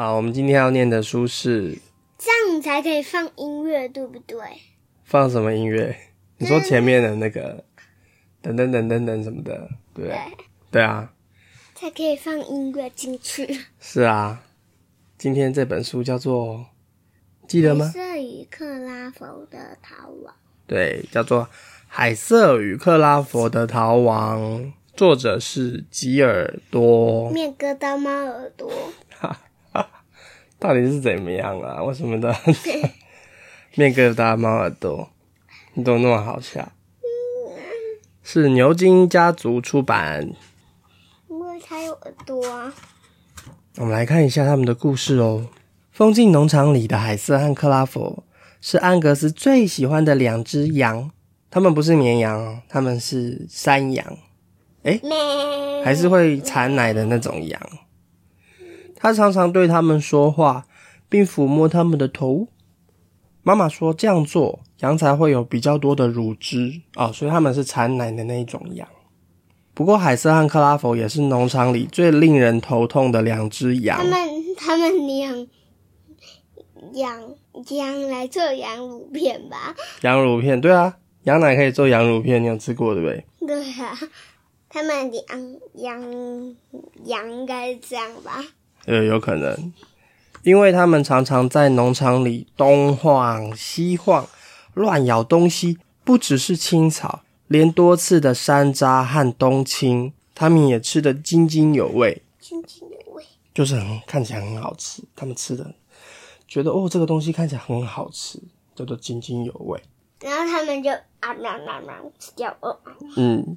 好，我们今天要念的书是这样你才可以放音乐，对不对？放什么音乐？你说前面的那个等等等等等什么的，对不对？对啊，才可以放音乐进去。是啊。今天这本书叫做，记得吗？海瑟与克拉佛的逃亡。对，叫做《海瑟与克拉佛的逃亡》，作者是吉尔多。面疙瘩猫耳朵。到底是怎么样啊？为什么的？面疙瘩猫耳朵，你都那么好笑？是牛津家族出版。因为它有耳朵啊。我们来看一下他们的故事哦。风景农场里的海瑟和克拉佛是安格斯最喜欢的两只羊。他们不是绵羊哦，他们是山羊。哎，还是会产奶的那种羊。他常常对他们说话，并抚摸他们的头。妈妈说这样做，羊才会有比较多的乳汁哦，所以他们是产奶的那一种羊。不过海瑟和克拉佛也是农场里最令人头痛的两只羊。他们他们养养羊来做羊乳片吧？羊乳片，对啊，羊奶可以做羊乳片，你有吃过对不对？对啊，他们养羊羊应该这样吧？呃，有可能，因为他们常常在农场里东晃西晃，乱咬东西，不只是青草，连多次的山楂和冬青，他们也吃得津津有味。津津有味，就是很看起来很好吃，他们吃的觉得哦，这个东西看起来很好吃，叫做津津有味。然后他们就啊喵喵喵吃掉哦。嗯，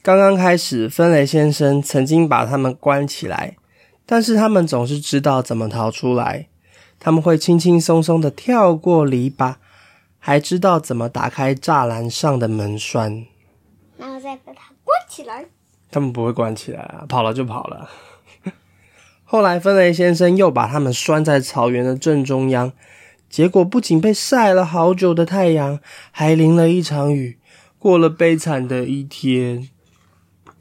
刚刚开始，芬雷先生曾经把他们关起来。但是他们总是知道怎么逃出来，他们会轻轻松松的跳过篱笆，还知道怎么打开栅栏上的门栓，然后再把它关起来。他们不会关起来啊，跑了就跑了。后来，芬雷先生又把他们拴在草原的正中央，结果不仅被晒了好久的太阳，还淋了一场雨，过了悲惨的一天。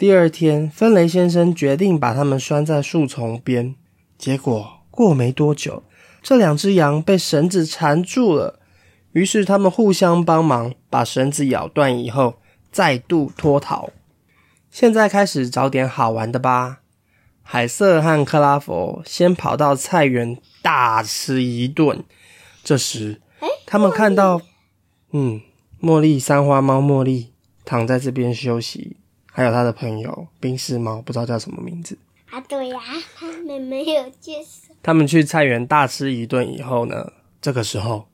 第二天，芬雷先生决定把它们拴在树丛边。结果过没多久，这两只羊被绳子缠住了。于是他们互相帮忙，把绳子咬断以后，再度脱逃。现在开始找点好玩的吧。海瑟和克拉佛先跑到菜园大吃一顿。这时，他们看到，嗯，茉莉三花猫茉莉躺在这边休息。还有他的朋友冰丝猫，不知道叫什么名字啊？对呀，他们没有介绍。他们去菜园大吃一顿以后呢？这个时候，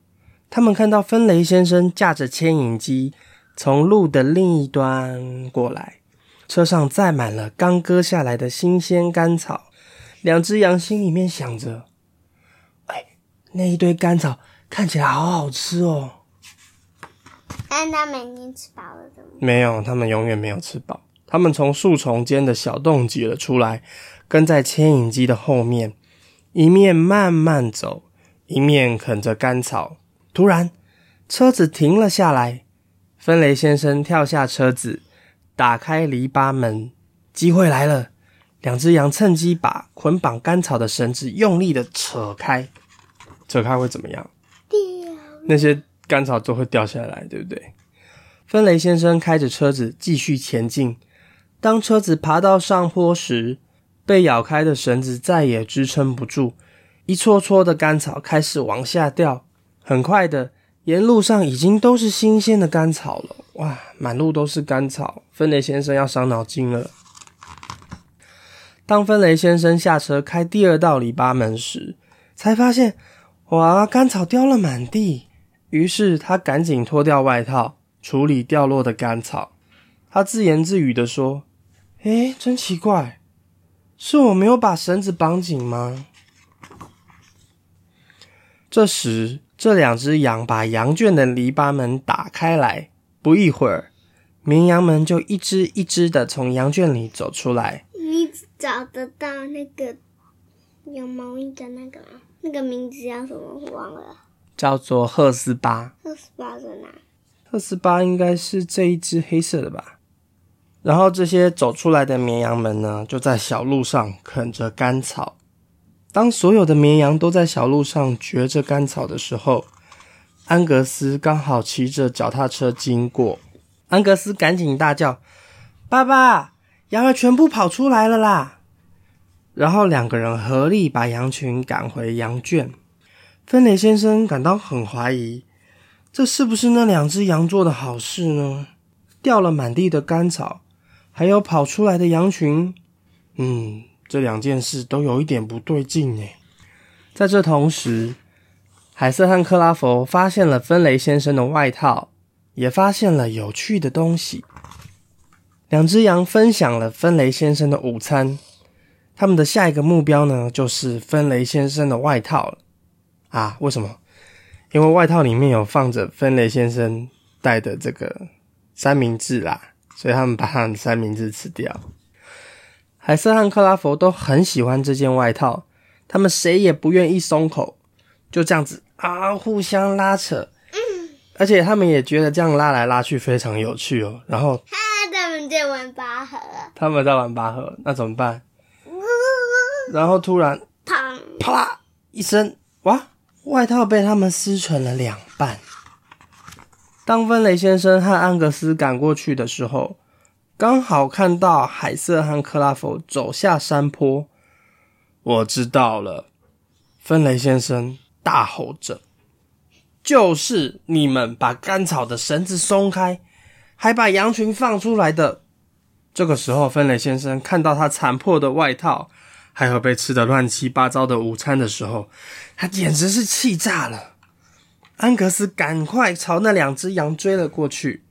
他们看到芬雷先生驾着牵引机从路的另一端过来，车上载满了刚割下来的新鲜甘草。两只羊心里面想着：“哎，那一堆甘草看起来好好吃哦。”但他们已经吃饱了，怎么？没有，他们永远没有吃饱。他们从树丛间的小洞挤了出来，跟在牵引机的后面，一面慢慢走，一面啃着干草。突然，车子停了下来。芬雷先生跳下车子，打开篱笆门。机会来了！两只羊趁机把捆绑干草的绳子用力的扯开。扯开会怎么样？掉。那些干草都会掉下来，对不对？芬雷先生开着车子继续前进。当车子爬到上坡时，被咬开的绳子再也支撑不住，一撮撮的干草开始往下掉。很快的，沿路上已经都是新鲜的干草了。哇，满路都是干草，芬雷先生要伤脑筋了。当芬雷先生下车开第二道篱笆门时，才发现，哇，干草掉了满地。于是他赶紧脱掉外套，处理掉落的干草。他自言自语的说。哎，真奇怪，是我没有把绳子绑紧吗？这时，这两只羊把羊圈的篱笆门打开来。不一会儿，绵羊们就一只一只的从羊圈里走出来。你找得到那个有毛衣的那个吗？那个名字叫什么？我忘了。叫做赫斯巴。赫斯巴在哪？赫斯巴应该是这一只黑色的吧。然后这些走出来的绵羊们呢，就在小路上啃着干草。当所有的绵羊都在小路上嚼着干草的时候，安格斯刚好骑着脚踏车经过。安格斯赶紧大叫：“爸爸，羊儿全部跑出来了啦！”然后两个人合力把羊群赶回羊圈。芬雷先生感到很怀疑，这是不是那两只羊做的好事呢？掉了满地的干草，还有跑出来的羊群。嗯，这两件事都有一点不对劲呢。在这同时，海瑟和克拉佛发现了芬雷先生的外套，也发现了有趣的东西。两只羊分享了芬雷先生的午餐，他们的下一个目标呢，就是芬雷先生的外套。啊，为什么？因为外套里面有放着芬雷先生带的这个三明治啦，所以他们把他的三明治吃掉。海瑟和克拉佛都很喜欢这件外套，他们谁也不愿意松口，就这样子啊，互相拉扯。而且他们也觉得这样拉来拉去非常有趣哦。然后，他们在玩拔河，他们在玩拔河，那怎么办？然后突然砰！啪啦一声，哇！外套被他们撕成了两半。当芬雷先生和安格斯赶过去的时候，刚好看到海瑟和克拉佛走下山坡。我知道了，芬雷先生大吼着：“就是你们把干草的绳子松开，还把羊群放出来的。”这个时候，芬雷先生看到他残破的外套。还有被吃的乱七八糟的午餐的时候，他简直是气炸了。安格斯赶快朝那两只羊追了过去。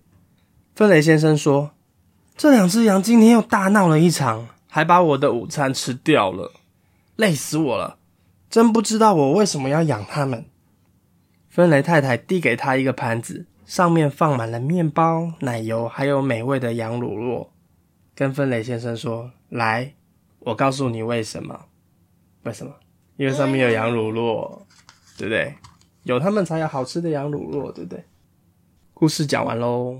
芬雷先生说：“这两只羊今天又大闹了一场，还把我的午餐吃掉了，累死我了！真不知道我为什么要养它们。”芬雷太太递给他一个盘子，上面放满了面包、奶油，还有美味的羊乳酪，跟芬雷先生说：“来。”我告诉你为什么？为什么？因为上面有羊乳酪，对不对？有他们才有好吃的羊乳酪，对不对？故事讲完喽。